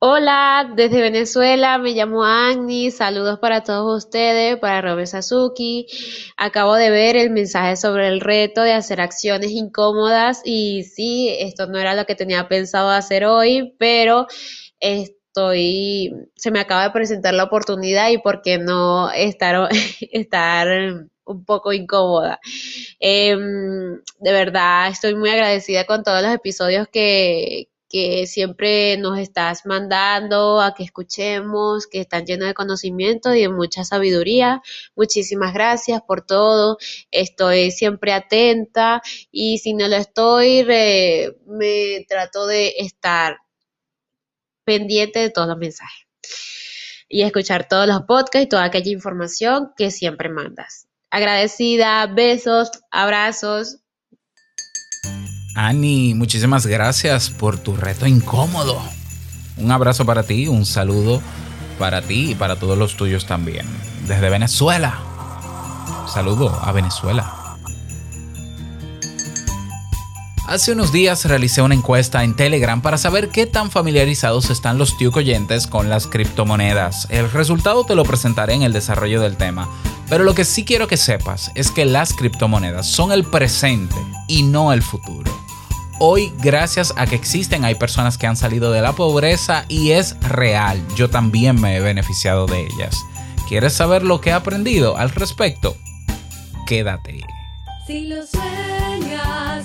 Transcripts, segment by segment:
Hola, desde Venezuela, me llamo Agni, saludos para todos ustedes, para Robert Sasuki. Acabo de ver el mensaje sobre el reto de hacer acciones incómodas y sí, esto no era lo que tenía pensado hacer hoy, pero estoy, se me acaba de presentar la oportunidad y por qué no estar, estar un poco incómoda. Em, de verdad, estoy muy agradecida con todos los episodios que, que siempre nos estás mandando a que escuchemos, que están llenos de conocimiento y de mucha sabiduría. Muchísimas gracias por todo. Estoy siempre atenta y si no lo estoy, me trato de estar pendiente de todos los mensajes y escuchar todos los podcasts y toda aquella información que siempre mandas. Agradecida, besos, abrazos. Ani, muchísimas gracias por tu reto incómodo. Un abrazo para ti, un saludo para ti y para todos los tuyos también. Desde Venezuela. Saludo a Venezuela. Hace unos días realicé una encuesta en Telegram para saber qué tan familiarizados están los Tiuc oyentes con las criptomonedas. El resultado te lo presentaré en el desarrollo del tema. Pero lo que sí quiero que sepas es que las criptomonedas son el presente y no el futuro. Hoy, gracias a que existen, hay personas que han salido de la pobreza y es real. Yo también me he beneficiado de ellas. ¿Quieres saber lo que he aprendido al respecto? Quédate. Si lo sueñas,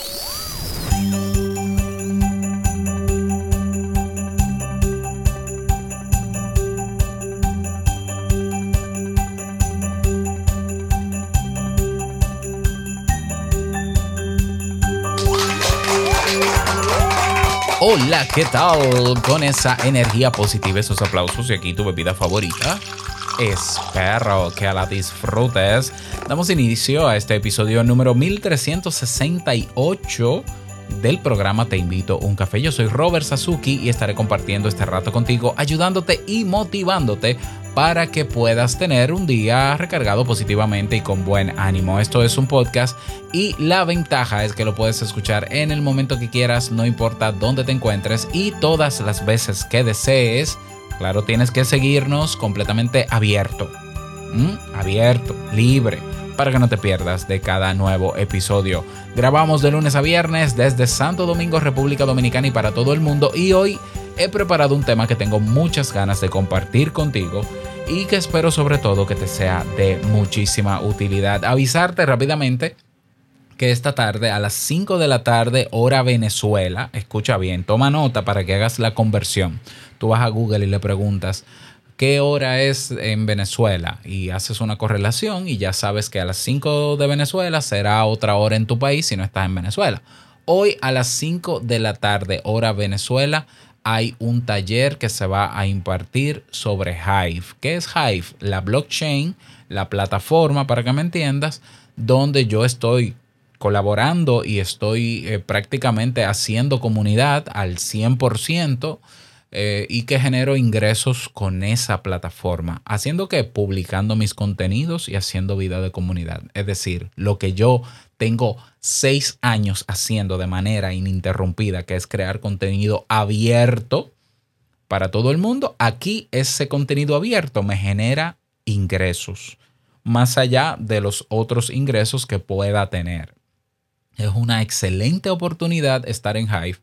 Hola, ¿qué tal? Con esa energía positiva, esos aplausos y aquí tu bebida favorita. Espero que la disfrutes. Damos inicio a este episodio número 1368 del programa Te invito a un café. Yo soy Robert Sasuki y estaré compartiendo este rato contigo, ayudándote y motivándote para que puedas tener un día recargado positivamente y con buen ánimo. Esto es un podcast y la ventaja es que lo puedes escuchar en el momento que quieras, no importa dónde te encuentres y todas las veces que desees. Claro, tienes que seguirnos completamente abierto. ¿Mm? Abierto, libre para que no te pierdas de cada nuevo episodio. Grabamos de lunes a viernes desde Santo Domingo, República Dominicana y para todo el mundo y hoy he preparado un tema que tengo muchas ganas de compartir contigo y que espero sobre todo que te sea de muchísima utilidad. Avisarte rápidamente que esta tarde a las 5 de la tarde hora Venezuela, escucha bien, toma nota para que hagas la conversión. Tú vas a Google y le preguntas qué hora es en Venezuela y haces una correlación y ya sabes que a las 5 de Venezuela será otra hora en tu país si no estás en Venezuela. Hoy a las 5 de la tarde hora Venezuela hay un taller que se va a impartir sobre Hive. ¿Qué es Hive? La blockchain, la plataforma, para que me entiendas, donde yo estoy colaborando y estoy eh, prácticamente haciendo comunidad al 100%. Eh, y que genero ingresos con esa plataforma. ¿Haciendo que Publicando mis contenidos y haciendo vida de comunidad. Es decir, lo que yo tengo seis años haciendo de manera ininterrumpida, que es crear contenido abierto para todo el mundo, aquí ese contenido abierto me genera ingresos, más allá de los otros ingresos que pueda tener. Es una excelente oportunidad estar en Hive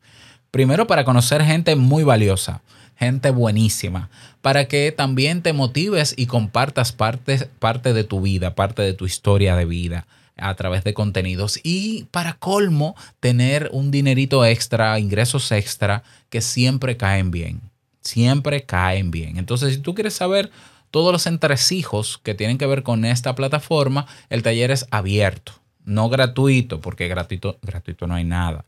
Primero para conocer gente muy valiosa, gente buenísima, para que también te motives y compartas parte, parte de tu vida, parte de tu historia de vida a través de contenidos y para colmo tener un dinerito extra, ingresos extra que siempre caen bien, siempre caen bien. Entonces si tú quieres saber todos los entresijos que tienen que ver con esta plataforma, el taller es abierto, no gratuito, porque gratuito, gratuito no hay nada.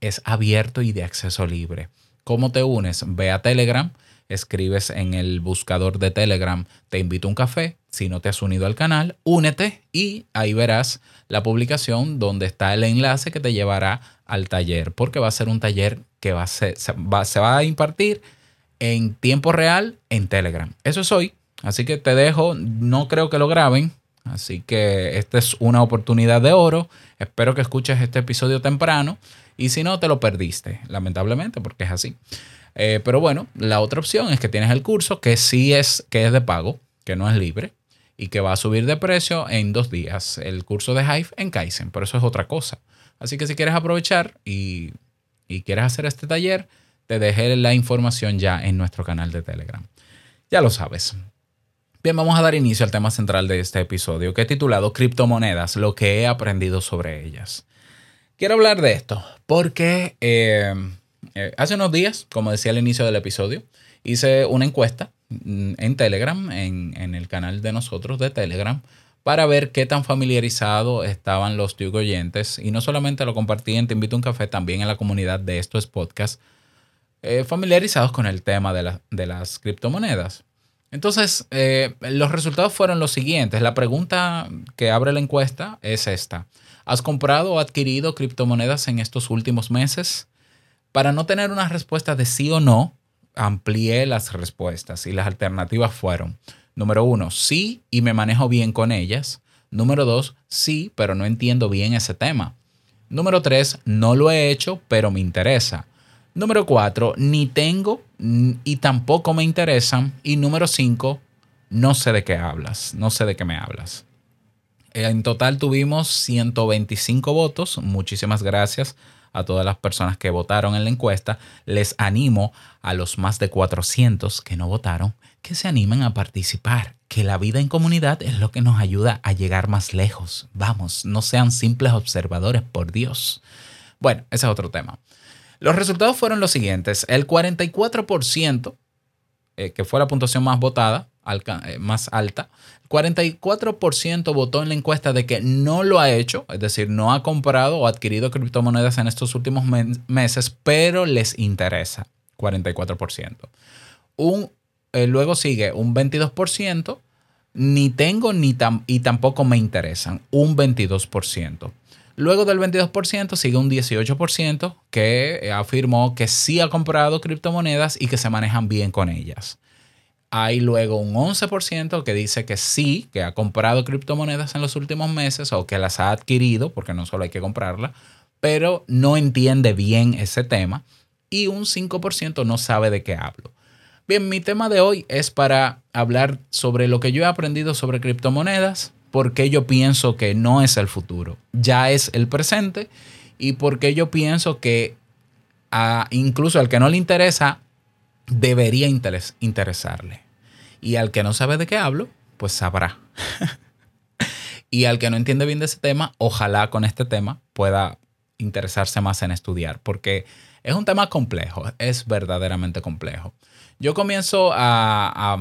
Es abierto y de acceso libre. ¿Cómo te unes? Ve a Telegram, escribes en el buscador de Telegram, te invito a un café, si no te has unido al canal, únete y ahí verás la publicación donde está el enlace que te llevará al taller, porque va a ser un taller que va a se, va, se va a impartir en tiempo real en Telegram. Eso es hoy, así que te dejo, no creo que lo graben, así que esta es una oportunidad de oro, espero que escuches este episodio temprano y si no te lo perdiste, lamentablemente, porque es así. Eh, pero bueno, la otra opción es que tienes el curso que sí es, que es de pago, que no es libre y que va a subir de precio en dos días. El curso de Hive en Kaizen, pero eso es otra cosa. Así que si quieres aprovechar y, y quieres hacer este taller, te dejé la información ya en nuestro canal de Telegram. Ya lo sabes. Bien, vamos a dar inicio al tema central de este episodio, que he titulado Criptomonedas, lo que he aprendido sobre ellas. Quiero hablar de esto porque eh, eh, hace unos días, como decía al inicio del episodio, hice una encuesta mm, en Telegram, en, el canal de nosotros de Telegram, para ver qué tan familiarizados estaban los tíos oyentes. Y no solamente lo compartí en Te Invito a un Café, también en la comunidad de estos podcasts, eh, familiarizados con el tema de, las criptomonedas. Entonces, los resultados fueron los siguientes. La pregunta que abre la encuesta es esta. ¿Has comprado o adquirido criptomonedas en estos últimos meses? Para no tener una respuesta de sí o no, amplié las respuestas y las alternativas fueron, número uno, sí y me manejo bien con ellas. Número dos, sí, pero no entiendo bien ese tema. Número tres, no lo he hecho, pero me interesa. Número cuatro, ni tengo y tampoco me interesan. Y número cinco, no sé de qué hablas, no sé de qué me hablas. En total tuvimos 125 votos. Muchísimas gracias a todas las personas que votaron en la encuesta. Les animo a los más de 400 que no votaron que se animen a participar, que la vida en comunidad es lo que nos ayuda a llegar más lejos. Vamos, no sean simples observadores, por Dios. Bueno, ese es otro tema. Los resultados fueron los siguientes. El 44%, eh, que fue la puntuación más votada, eh, más alta, 44% votó en la encuesta de que no lo ha hecho, es decir, no ha comprado o adquirido criptomonedas en estos últimos meses, pero les interesa. 44%. Un, eh, luego sigue un 22%, ni tengo ni y tampoco me interesan, un 22%. Luego del 22% sigue un 18% que eh, afirmó que sí ha comprado criptomonedas y que se manejan bien con ellas. Hay luego un 11% que dice que sí, que ha comprado criptomonedas en los últimos meses o que las ha adquirido, porque no solo hay que comprarlas, pero no entiende bien ese tema. Y un 5% no sabe de qué hablo. Bien, mi tema de hoy es para hablar sobre lo que yo he aprendido sobre criptomonedas, porque yo pienso que no es el futuro, ya es el presente y porque yo pienso que incluso al que no le interesa, debería interesarle. Y al que no sabe de qué hablo, pues sabrá. y al que no entiende bien de ese tema, ojalá con este tema pueda interesarse más en estudiar, porque es un tema complejo, es verdaderamente complejo. Yo comienzo a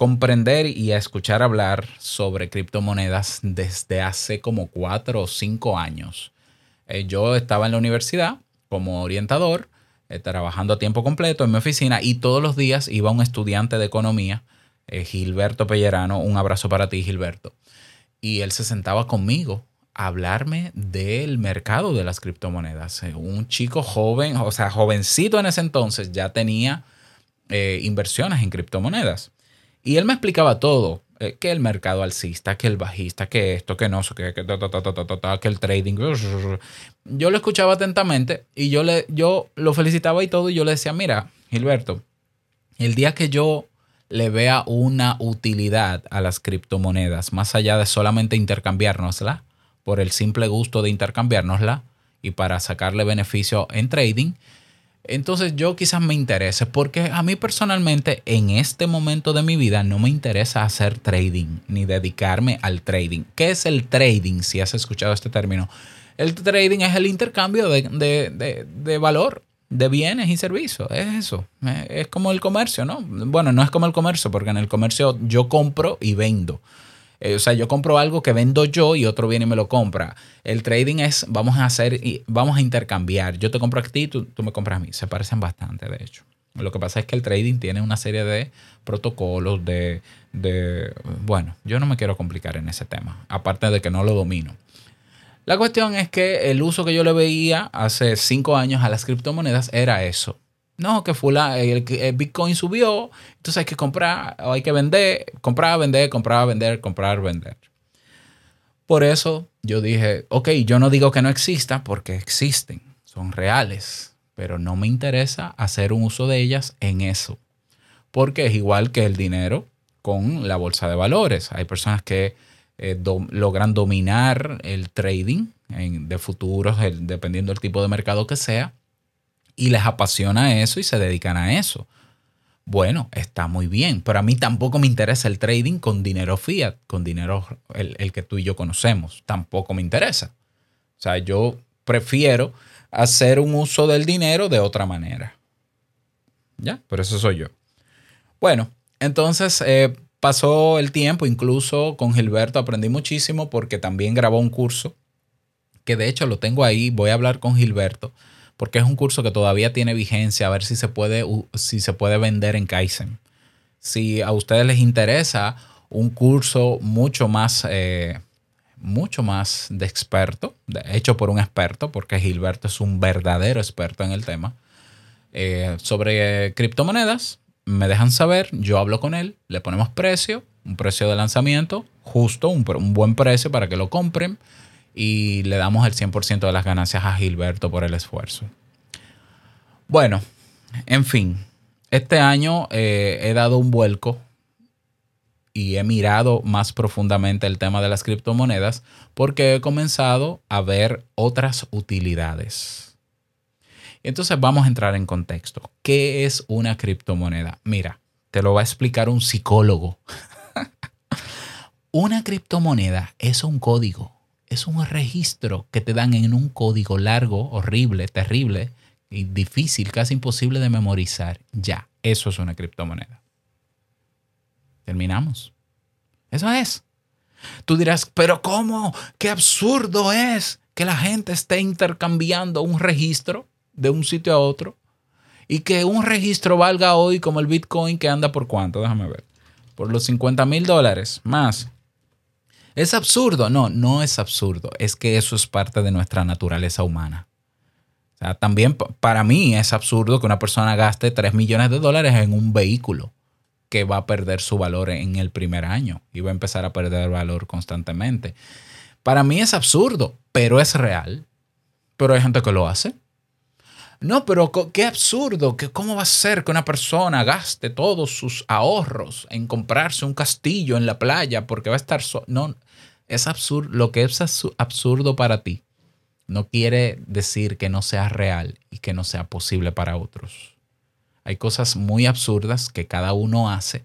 comprender y a escuchar hablar sobre criptomonedas desde hace como cuatro o cinco años. Eh, yo estaba en la universidad como orientador, trabajando a tiempo completo en mi oficina y todos los días iba un estudiante de economía, eh, Gilberto Pellerano, un abrazo para ti Gilberto, y él se sentaba conmigo a hablarme del mercado de las criptomonedas. un chico joven, o sea, jovencito en ese entonces, ya tenía inversiones en criptomonedas. Y él me explicaba todo, eh, que el mercado alcista, que el bajista, que esto, que no, que, que, que el trading. Yo lo escuchaba atentamente y yo, le, yo lo felicitaba y todo y yo le decía, mira, Gilberto, el día que yo le vea una utilidad a las criptomonedas, más allá de solamente intercambiárnosla, por el simple gusto de intercambiárnosla y para sacarle beneficio en trading, entonces yo quizás me interese porque a mí personalmente en este momento de mi vida no me interesa hacer trading ni dedicarme al trading. ¿Qué es el trading? Si has escuchado este término. El trading es el intercambio de, valor. de bienes y servicios. Es eso. Es como el comercio, ¿no? Bueno, no es como el comercio, porque en el comercio yo compro y vendo. Eh, o sea, yo compro algo que vendo yo y otro viene y me lo compra. El trading es, vamos a hacer, vamos a intercambiar. Yo te compro a ti, tú, tú me compras a mí. Se parecen bastante, de hecho. Lo que pasa es que el trading tiene una serie de protocolos, de, de, bueno, yo no me quiero complicar en ese tema, aparte de que no lo domino. La cuestión es que el uso que yo le veía hace cinco años a las criptomonedas era eso. No, que fula, el, Bitcoin subió, entonces hay que comprar o hay que vender, comprar, vender, comprar, vender, comprar, vender. Por eso yo dije, ok, yo no digo que no exista porque existen, son reales, pero no me interesa hacer un uso de ellas en eso. Porque es igual que el dinero con la bolsa de valores. Hay personas que eh, logran dominar el trading de futuros, dependiendo del tipo de mercado que sea, y les apasiona eso y se dedican a eso. Bueno, está muy bien, pero a mí tampoco me interesa el trading con dinero fiat, con dinero el, el que tú y yo conocemos. Tampoco me interesa. O sea, yo prefiero hacer un uso del dinero de otra manera. ¿Ya? Pero eso soy yo. Bueno, entonces eh, pasó el tiempo, incluso con Gilberto aprendí muchísimo porque también grabó un curso, que de hecho lo tengo ahí, voy a hablar con Gilberto, porque es un curso que todavía tiene vigencia, a ver si se puede, si se puede vender en Kaizen. Si a ustedes les interesa un curso mucho más, eh, mucho más de experto, hecho por un experto, porque Gilberto es un verdadero experto en el tema, eh, sobre criptomonedas, me dejan saber, yo hablo con él, le ponemos precio, un precio de lanzamiento, justo, un, buen precio para que lo compren y le damos el 100% de las ganancias a Gilberto por el esfuerzo. Bueno, en fin, este año eh, he dado un vuelco y he mirado más profundamente el tema de las criptomonedas porque he comenzado a ver otras utilidades. Entonces vamos a entrar en contexto. ¿Qué es una criptomoneda? Mira, te lo va a explicar un psicólogo. una criptomoneda es un código, es un registro que te dan en un código largo, horrible, terrible y difícil, casi imposible de memorizar. Ya, eso es una criptomoneda. Terminamos. Eso es. Tú dirás, pero ¿cómo? ¡Qué absurdo es que la gente esté intercambiando un registro de un sitio a otro y que un registro valga hoy como el Bitcoin que anda por cuánto, déjame ver, por los 50 mil dólares más. ¿Es absurdo? No, no es absurdo. Es que eso es parte de nuestra naturaleza humana. O sea, también para mí es absurdo que una persona gaste 3 millones de dólares en un vehículo que va a perder su valor en el primer año y va a empezar a perder valor constantemente. Para mí es absurdo, pero es real. Pero hay gente que lo hace. No, pero qué absurdo, que cómo va a ser que una persona gaste todos sus ahorros en comprarse un castillo en la playa porque va a estar no es absurdo, lo que es absurdo para ti no quiere decir que no sea real y que no sea posible para otros. Hay cosas muy absurdas que cada uno hace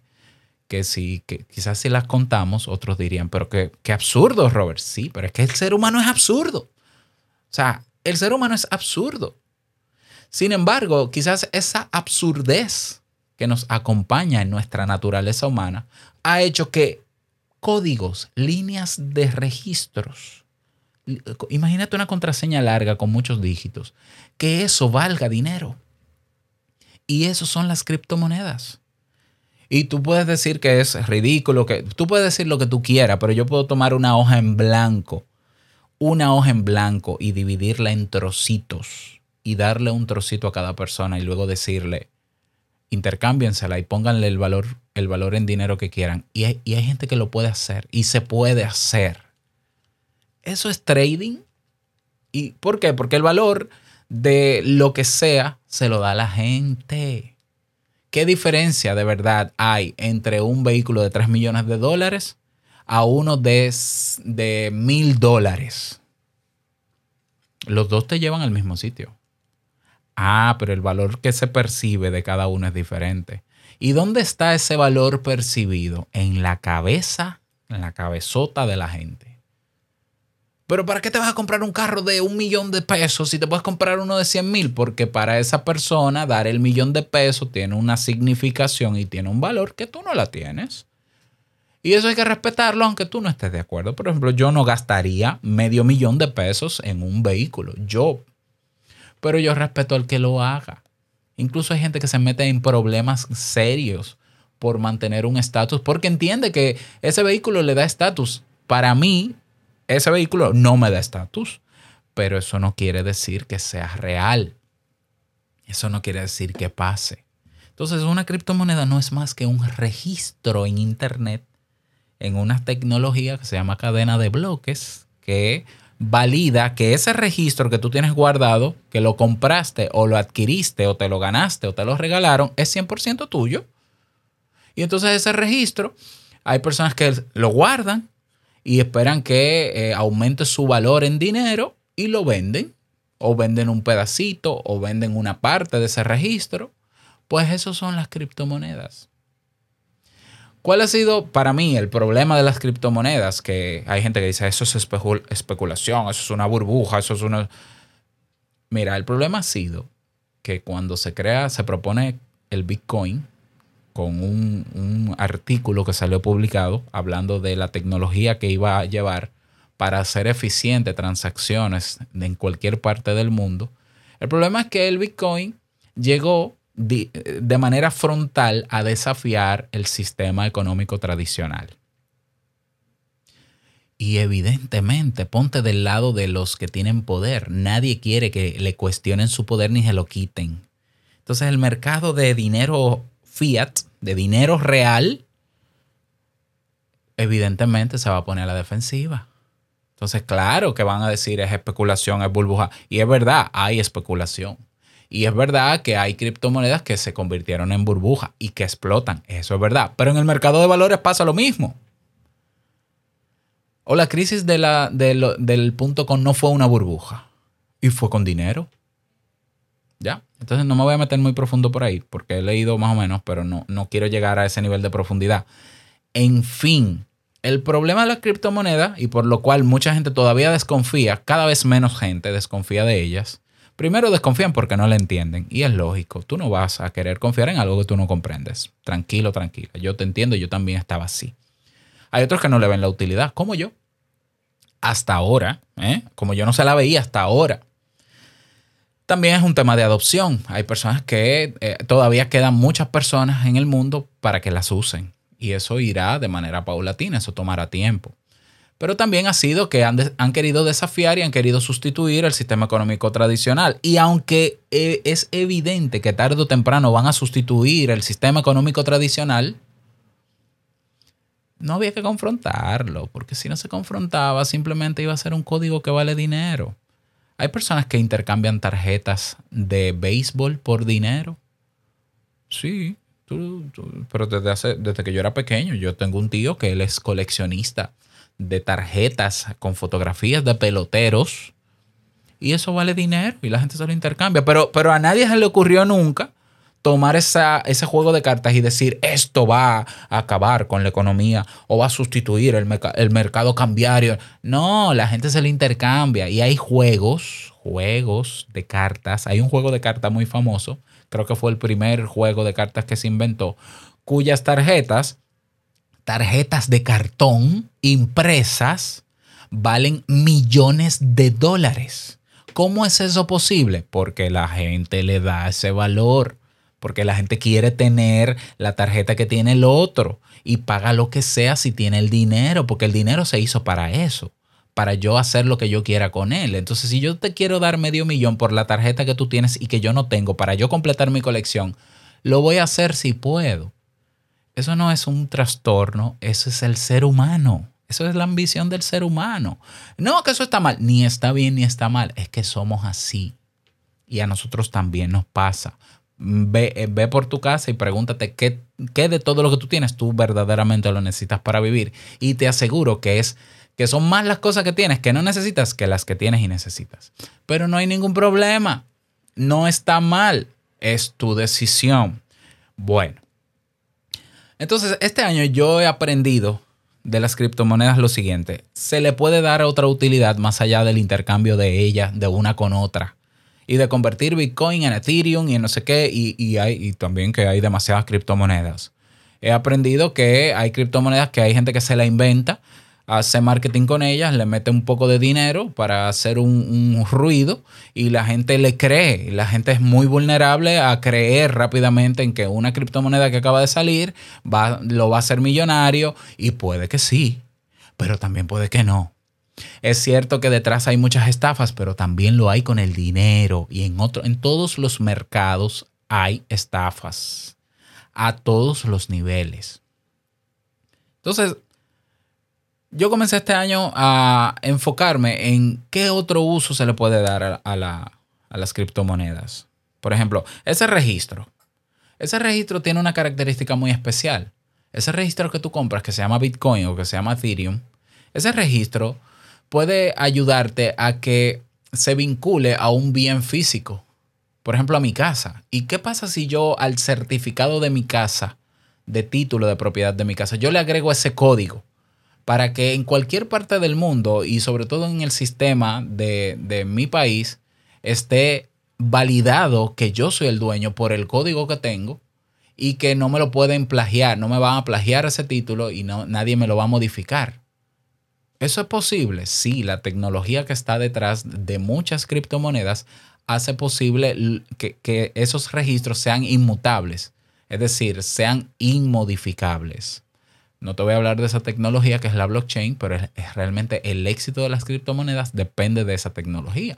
que si que quizás si las contamos otros dirían, pero qué, qué absurdo, Robert. Sí, pero es que el ser humano es absurdo. O sea, el ser humano es absurdo. Sin embargo, quizás esa absurdez que nos acompaña en nuestra naturaleza humana ha hecho que códigos, líneas de registros, imagínate una contraseña larga con muchos dígitos, que eso valga dinero. Y eso son las criptomonedas. Y tú puedes decir que es ridículo, que tú puedes decir lo que tú quieras, pero yo puedo tomar una hoja en blanco, una hoja en blanco y dividirla en trocitos y darle un trocito a cada persona y luego decirle, intercámbiensela y pónganle el valor, el valor en dinero que quieran. Y hay, gente que lo puede hacer y se puede hacer. Eso es trading. ¿Y por qué? Porque el valor de lo que sea se lo da la gente. ¿Qué diferencia de verdad hay entre un vehículo de 3 millones de dólares a uno de, de mil dólares? Los dos te llevan al mismo sitio. Ah, pero el valor que se percibe de cada uno es diferente. ¿Y dónde está ese valor percibido? En la cabeza, en la cabezota de la gente. Pero ¿para qué te vas a comprar un carro de un millón de pesos si te puedes comprar uno de 100 mil? Porque para esa persona dar el millón de pesos tiene una significación y tiene un valor que tú no la tienes. Y eso hay que respetarlo aunque tú no estés de acuerdo. Por ejemplo, yo no gastaría medio millón de pesos en un vehículo. Yo. Pero yo respeto al que lo haga. Incluso hay gente que se mete en problemas serios por mantener un estatus porque entiende que ese vehículo le da estatus. Para mí, ese vehículo no me da estatus, pero eso no quiere decir que sea real. Eso no quiere decir que pase. Entonces, una criptomoneda no es más que un registro en Internet, en una tecnología que se llama cadena de bloques, que valida que ese registro que tú tienes guardado, que lo compraste o lo adquiriste o te lo ganaste o te lo regalaron, es 100% tuyo. Y entonces ese registro, hay personas que lo guardan y esperan que eh, aumente su valor en dinero y lo venden. O venden un pedacito o venden una parte de ese registro. Pues esos son las criptomonedas. ¿Cuál ha sido para mí el problema de las criptomonedas? Que hay gente que dice, eso es especulación, eso es una burbuja, eso es una... Mira, el problema ha sido que cuando se crea, se propone el Bitcoin, con un, artículo que salió publicado hablando de la tecnología que iba a llevar para hacer eficiente transacciones en cualquier parte del mundo. El problema es que el Bitcoin llegó de, manera frontal a desafiar el sistema económico tradicional. Y evidentemente, ponte del lado de los que tienen poder. Nadie quiere que le cuestionen su poder ni se lo quiten. Entonces el mercado de dinero fiat, de dinero real, evidentemente se va a poner a la defensiva. Entonces, claro que van a decir es especulación, es burbuja. Y es verdad, hay especulación. Y es verdad que hay criptomonedas que se convirtieron en burbuja y que explotan. Eso es verdad. Pero en el mercado de valores pasa lo mismo. O la crisis de la, del punto con no fue una burbuja. Y fue con dinero. ¿Ya? Entonces no me voy a meter muy profundo por ahí, porque he leído más o menos, pero no, no quiero llegar a ese nivel de profundidad. En fin, el problema de las criptomonedas, y por lo cual mucha gente todavía desconfía, cada vez menos gente desconfía de ellas, primero desconfían porque no la entienden, y es lógico, tú no vas a querer confiar en algo que tú no comprendes. Tranquilo, tranquila, yo te entiendo, yo también estaba así. Hay otros que no le ven la utilidad, como yo. Hasta ahora, ¿eh? como yo no se la veía hasta ahora. También es un tema de adopción. Hay personas que eh, todavía quedan muchas personas en el mundo para que las usen. Y eso irá de manera paulatina, eso tomará tiempo. Pero también ha sido que han, han querido desafiar y han querido sustituir el sistema económico tradicional. Y aunque eh, es evidente que tarde o temprano van a sustituir el sistema económico tradicional, no había que confrontarlo, porque si no se confrontaba, simplemente iba a ser un código que vale dinero. Hay personas que intercambian tarjetas de béisbol por dinero. Sí, pero desde, desde que yo era pequeño, yo tengo un tío que él es coleccionista de tarjetas con fotografías de peloteros. Y eso vale dinero y la gente se lo intercambia. Pero, pero a nadie se le ocurrió nunca tomar esa, ese juego de cartas y decir esto va a acabar con la economía o va a sustituir el, el mercado cambiario. No, la gente se lo intercambia y hay juegos, juegos de cartas. Hay un juego de cartas muy famoso, creo que fue el primer juego de cartas que se inventó, cuyas tarjetas, tarjetas de cartón impresas, valen millones de dólares. ¿Cómo es eso posible? Porque la gente le da ese valor porque la gente quiere tener la tarjeta que tiene el otro y paga lo que sea si tiene el dinero, porque el dinero se hizo para eso, para yo hacer lo que yo quiera con él. Entonces, si yo te quiero dar medio millón por la tarjeta que tú tienes y que yo no tengo para yo completar mi colección, lo voy a hacer si puedo. Eso no es un trastorno, eso es el ser humano. Eso es la ambición del ser humano. No, que eso está mal. Ni está bien ni está mal. Es que somos así. Y a nosotros también nos pasa. Eh, ve, por tu casa y pregúntate qué, qué, de todo lo que tú tienes tú verdaderamente lo necesitas para vivir. Y te aseguro que es que son más las cosas que tienes que no necesitas que las que tienes y necesitas. Pero no hay ningún problema. No está mal. Es tu decisión. Bueno. Entonces, este año yo he aprendido de las criptomonedas lo siguiente. Se le puede dar otra utilidad más allá del intercambio de ella de una con otra. Y de convertir Bitcoin en Ethereum y en no sé qué. Y, hay, y también que hay demasiadas criptomonedas. He aprendido que hay criptomonedas que hay gente que se la inventa hace marketing con ellas, le mete un poco de dinero para hacer un, ruido y la gente le cree. La gente es muy vulnerable a creer rápidamente en que una criptomoneda que acaba de salir va, lo va a hacer millonario y puede que sí, pero también puede que no. Es cierto que detrás hay muchas estafas, pero también lo hay con el dinero y en, otro, en todos los mercados hay estafas a todos los niveles. Entonces, yo comencé este año a enfocarme en qué otro uso se le puede dar a, las criptomonedas. Por ejemplo, ese registro. Ese registro tiene una característica muy especial. Ese registro que tú compras, que se llama Bitcoin o que se llama Ethereum, ese registro puede ayudarte a que se vincule a un bien físico. Por ejemplo, a mi casa. ¿Y qué pasa si yo al certificado de mi casa, de título de propiedad de mi casa, yo le agrego ese código? Para que en cualquier parte del mundo y sobre todo en el sistema de, mi país esté validado que yo soy el dueño por el código que tengo y que no me lo pueden plagiar, no me van a plagiar ese título y no, nadie me lo va a modificar. ¿Eso es posible? Sí, la tecnología que está detrás de muchas criptomonedas hace posible que, que esos registros sean inmutables, es decir, sean inmodificables. No te voy a hablar de esa tecnología que es la blockchain, pero es, realmente el éxito de las criptomonedas depende de esa tecnología.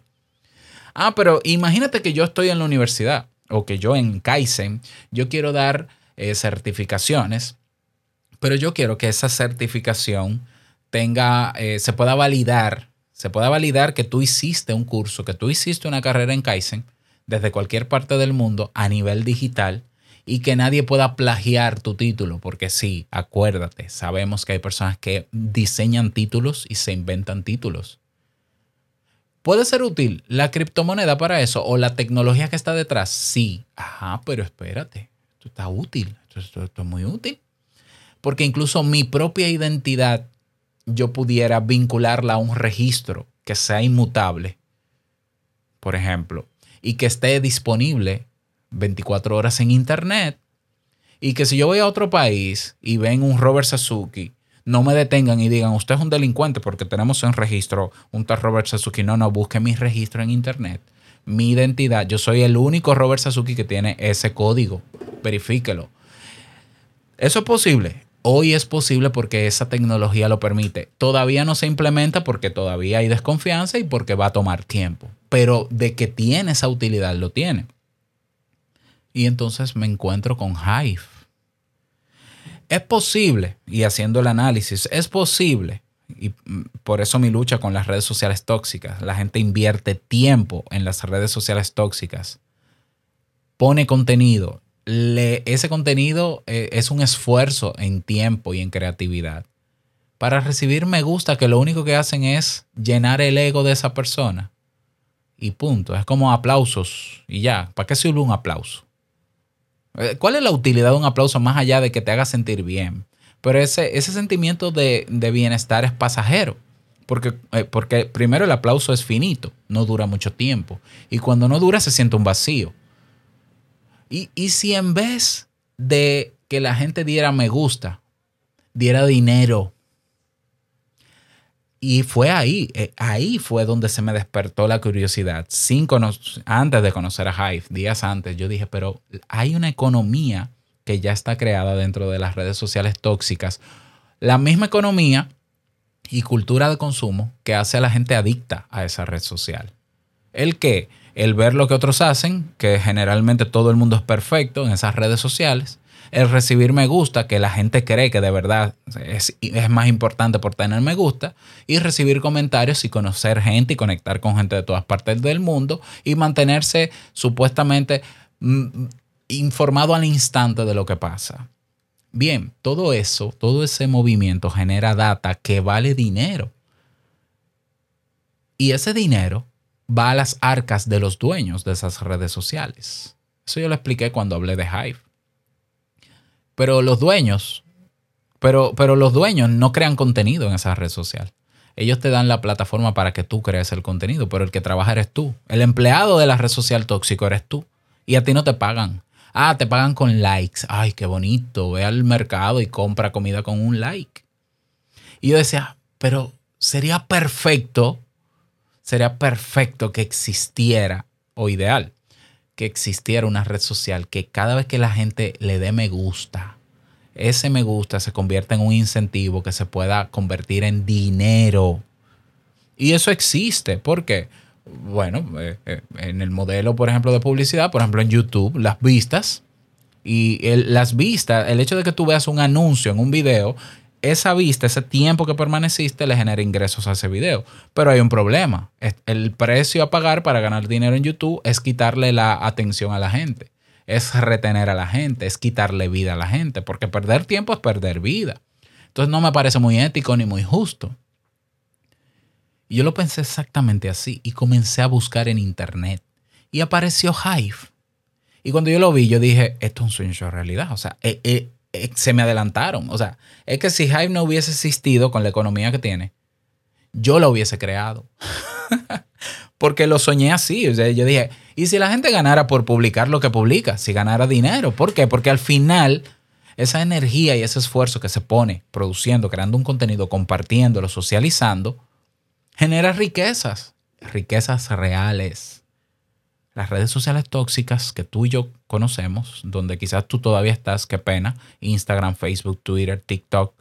Ah, pero imagínate que yo estoy en la universidad o que yo en Kaizen, yo quiero dar eh, certificaciones, pero yo quiero que esa certificación tenga, eh, se pueda validar, se pueda validar que tú hiciste un curso, que tú hiciste una carrera en Kaizen desde cualquier parte del mundo a nivel digital y que nadie pueda plagiar tu título, porque sí, acuérdate, sabemos que hay personas que diseñan títulos y se inventan títulos. ¿Puede ser útil la criptomoneda para eso o la tecnología que está detrás? Sí. Ajá, pero espérate, esto está útil, esto, esto es muy útil. Porque incluso mi propia identidad yo pudiera vincularla a un registro que sea inmutable, por ejemplo, y que esté disponible 24 horas en internet y que si yo voy a otro país y ven un Robert Sasuki, no me detengan y digan, usted es un delincuente porque tenemos en registro un tal Robert Sasuki. No, no, busque mi registro en internet, mi identidad. Yo soy el único Robert Sasuki que tiene ese código. Verifíquelo. ¿Eso es posible? Hoy es posible porque esa tecnología lo permite. Todavía no se implementa porque todavía hay desconfianza y porque va a tomar tiempo. Pero de que tiene esa utilidad, lo tiene. Y entonces me encuentro con Hive. Es posible, y haciendo el análisis, es posible, y por eso mi lucha con las redes sociales tóxicas. La gente invierte tiempo en las redes sociales tóxicas, pone contenido. ese contenido eh, es un esfuerzo en tiempo y en creatividad. Para recibir me gusta que lo único que hacen es llenar el ego de esa persona. Y punto. Es como aplausos y ya. ¿Para qué sirve un aplauso? Eh, ¿Cuál es la utilidad de un aplauso más allá de que te haga sentir bien? Pero ese, ese sentimiento de, bienestar es pasajero. Porque, eh, porque primero el aplauso es finito, no dura mucho tiempo. Y cuando no dura se siente un vacío. Y, y si en vez de que la gente diera me gusta, diera dinero y fue ahí, eh, ahí fue donde se me despertó la curiosidad. Sin antes de conocer a Hive, días antes, yo dije, pero hay una economía que ya está creada dentro de las redes sociales tóxicas. La misma economía y cultura de consumo que hace a la gente adicta a esa red social. El que, el ver lo que otros hacen, que generalmente todo el mundo es perfecto en esas redes sociales, el recibir me gusta, que la gente cree que de verdad es, más importante por tener me gusta, y recibir comentarios y conocer gente y conectar con gente de todas partes del mundo y mantenerse supuestamente mm, informado al instante de lo que pasa. Bien, todo eso, todo ese movimiento genera data que vale dinero. Y ese dinero va a las arcas de los dueños de esas redes sociales. Eso yo lo expliqué cuando hablé de Hive. Pero los dueños, Pero, pero los dueños no crean contenido en esa red social. Ellos te dan la plataforma para que tú crees el contenido, pero el que trabaja eres tú. El empleado de la red social tóxico eres tú. Y a ti no te pagan. Ah, te pagan con likes. Ay, qué bonito. Ve al mercado y compra comida con un like. Y yo decía, pero sería perfecto, sería perfecto que existiera, o ideal, que existiera una red social que cada vez que la gente le dé me gusta, ese me gusta se convierta en un incentivo que se pueda convertir en dinero. Y eso existe. ¿Por qué? Bueno, eh, eh, en el modelo, por ejemplo, de publicidad, por ejemplo, en YouTube, las vistas. Y las vistas, el hecho de que tú veas un anuncio en un video, esa vista, ese tiempo que permaneciste, le genera ingresos a ese video. Pero hay un problema. El precio a pagar para ganar dinero en YouTube es quitarle la atención a la gente es retener a la gente, es quitarle vida a la gente, porque perder tiempo es perder vida. Entonces no me parece muy ético ni muy justo. Y yo lo pensé exactamente así y comencé a buscar en internet y apareció Hive. Y cuando yo lo vi, yo dije, esto es un sueño de realidad. O sea, eh, eh, se me adelantaron. O sea, es que si Hive no hubiese existido con la economía que tiene, yo lo hubiese creado. Porque lo soñé así. O sea, yo dije, ¿y si la gente ganara por publicar lo que publica? Si ganara dinero. ¿Por qué? Porque al final esa energía y ese esfuerzo que se pone produciendo, creando un contenido, compartiéndolo, socializando, genera riquezas, riquezas reales. Las redes sociales tóxicas que tú y yo conocemos, donde quizás tú todavía estás, qué pena, Instagram, Facebook, Twitter, TikTok,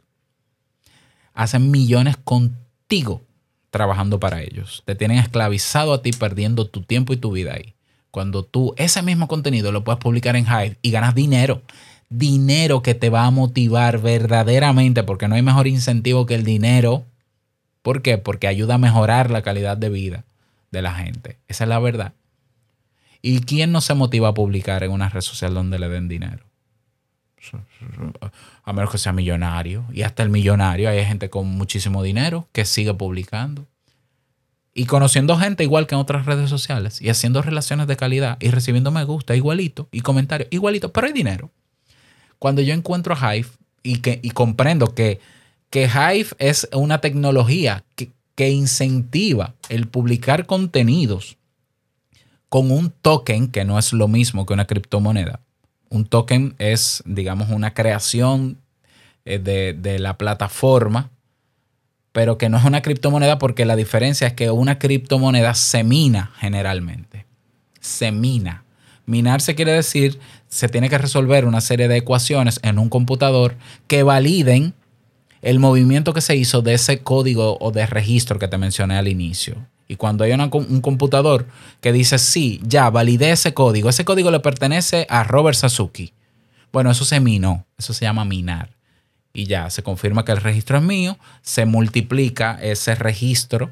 hacen millones contigo trabajando para ellos. Te tienen esclavizado a ti perdiendo tu tiempo y tu vida ahí. Cuando tú ese mismo contenido lo puedes publicar en Hive y ganas dinero. Dinero que te va a motivar verdaderamente porque no hay mejor incentivo que el dinero. ¿Por qué? Porque ayuda a mejorar la calidad de vida de la gente. Esa es la verdad. ¿Y quién no se motiva a publicar en una red social donde le den dinero? a menos que sea millonario. Y hasta el millonario, hay gente con muchísimo dinero que sigue publicando. Y conociendo gente igual que en otras redes sociales y haciendo relaciones de calidad y recibiendo me gusta igualito y comentarios igualito, pero hay dinero. Cuando yo encuentro a Hive y, que, y comprendo que, que Hive es una tecnología que, que incentiva el publicar contenidos con un token que no es lo mismo que una criptomoneda, un token es, digamos, una creación eh, de, la plataforma, pero que no es una criptomoneda porque la diferencia es que una criptomoneda se mina generalmente. Se mina. Minarse quiere decir, se tiene que resolver una serie de ecuaciones en un computador que validen el movimiento que se hizo de ese código o de registro que te mencioné al inicio. Y cuando hay un computador que dice, sí, ya validé ese código, ese código le pertenece a Robert Sasuki. Bueno, eso se minó, eso se llama minar. Y ya se confirma que el registro es mío, se multiplica ese registro,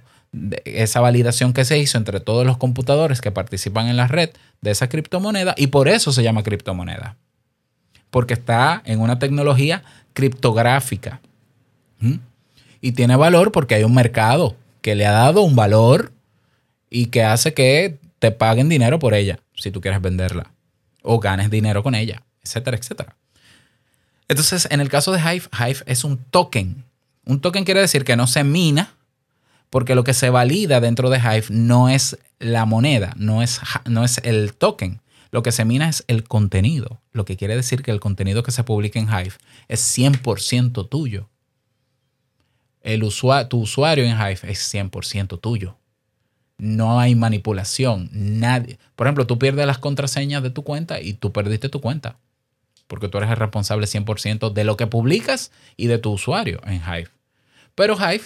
esa validación que se hizo entre todos los computadores que participan en la red de esa criptomoneda y por eso se llama criptomoneda. Porque está en una tecnología criptográfica. Y tiene valor porque hay un mercado que le ha dado un valor y que hace que te paguen dinero por ella, si tú quieres venderla, o ganes dinero con ella, etcétera, etcétera. Entonces, en el caso de Hive, Hive es un token. Un token quiere decir que no se mina, porque lo que se valida dentro de Hive no es la moneda, no es, no es el token. Lo que se mina es el contenido, lo que quiere decir que el contenido que se publica en Hive es 100% tuyo el usuario, tu usuario en Hive es 100% tuyo. No hay manipulación. Nadie. Por ejemplo, tú pierdes las contraseñas de tu cuenta y tú perdiste tu cuenta. Porque tú eres el responsable 100% de lo que publicas y de tu usuario en Hive. Pero Hive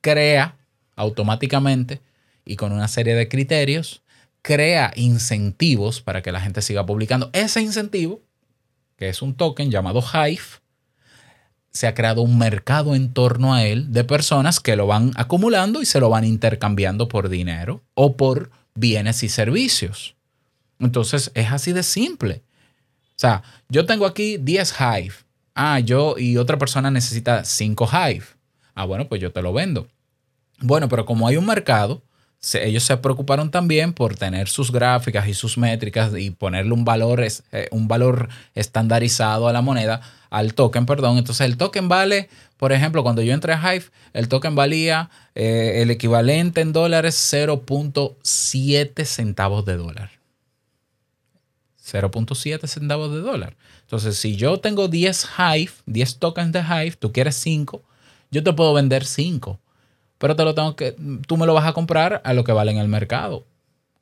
crea automáticamente y con una serie de criterios, crea incentivos para que la gente siga publicando. Ese incentivo, que es un token llamado Hive, se ha creado un mercado en torno a él de personas que lo van acumulando y se lo van intercambiando por dinero o por bienes y servicios. Entonces es así de simple. O sea, yo tengo aquí 10 Hive. Ah, yo y otra persona necesita 5 Hive. Ah, bueno, pues yo te lo vendo. Bueno, pero como hay un mercado, ellos se preocuparon también por tener sus gráficas y sus métricas y ponerle un valor, eh, un valor estandarizado a la moneda, al token, perdón. Entonces el token vale, por ejemplo, cuando yo entré a Hive, el token valía eh, el equivalente en dólares 0.7 centavos de dólar. 0.7 centavos de dólar. Entonces, si yo tengo 10 Hive, 10 tokens de Hive, tú quieres 5, yo te puedo vender 5 pero te lo tengo que, tú me lo vas a comprar a lo que vale en el mercado.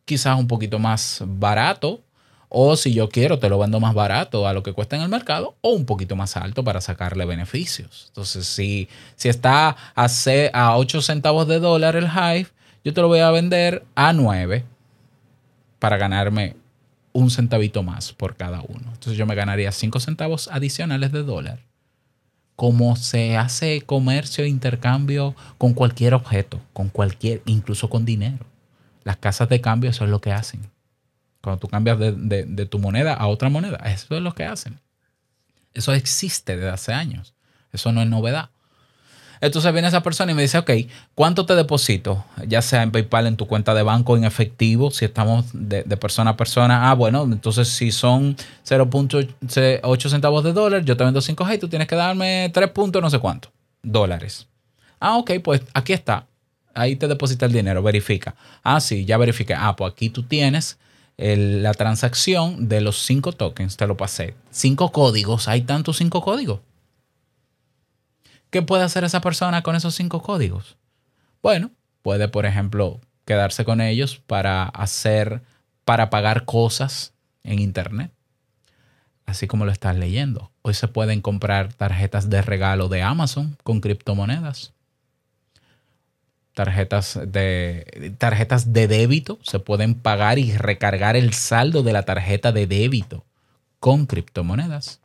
Quizás un poquito más barato, o si yo quiero, te lo vendo más barato a lo que cuesta en el mercado, o un poquito más alto para sacarle beneficios. Entonces, si, si está a, a 8 centavos de dólar el Hive, yo te lo voy a vender a 9 para ganarme un centavito más por cada uno. Entonces yo me ganaría 5 centavos adicionales de dólar como se hace comercio intercambio con cualquier objeto, con cualquier, incluso con dinero. Las casas de cambio eso es lo que hacen. Cuando tú cambias de, de tu moneda a otra moneda, eso es lo que hacen. Eso existe desde hace años. Eso no es novedad. Entonces viene esa persona y me dice, ok, ¿cuánto te deposito? Ya sea en PayPal, en tu cuenta de banco, en efectivo, si estamos de, persona a persona. Ah, bueno, entonces si son 0.8 centavos de dólar, yo te vendo 5G y tú tienes que darme 3 puntos no sé cuánto dólares. Ah, ok, pues aquí está. Ahí te deposita el dinero, verifica. Ah, sí, ya verifiqué. Ah, pues aquí tú tienes la transacción de los 5 tokens, te lo pasé. 5 códigos, hay tantos 5 códigos. ¿Qué puede hacer esa persona con esos cinco códigos? Bueno, puede, por ejemplo, quedarse con ellos para hacer, para pagar cosas en Internet, así como lo estás leyendo. Hoy se pueden comprar tarjetas de regalo de Amazon con criptomonedas. Tarjetas de, tarjetas de débito se pueden pagar y recargar el saldo de la tarjeta de débito con criptomonedas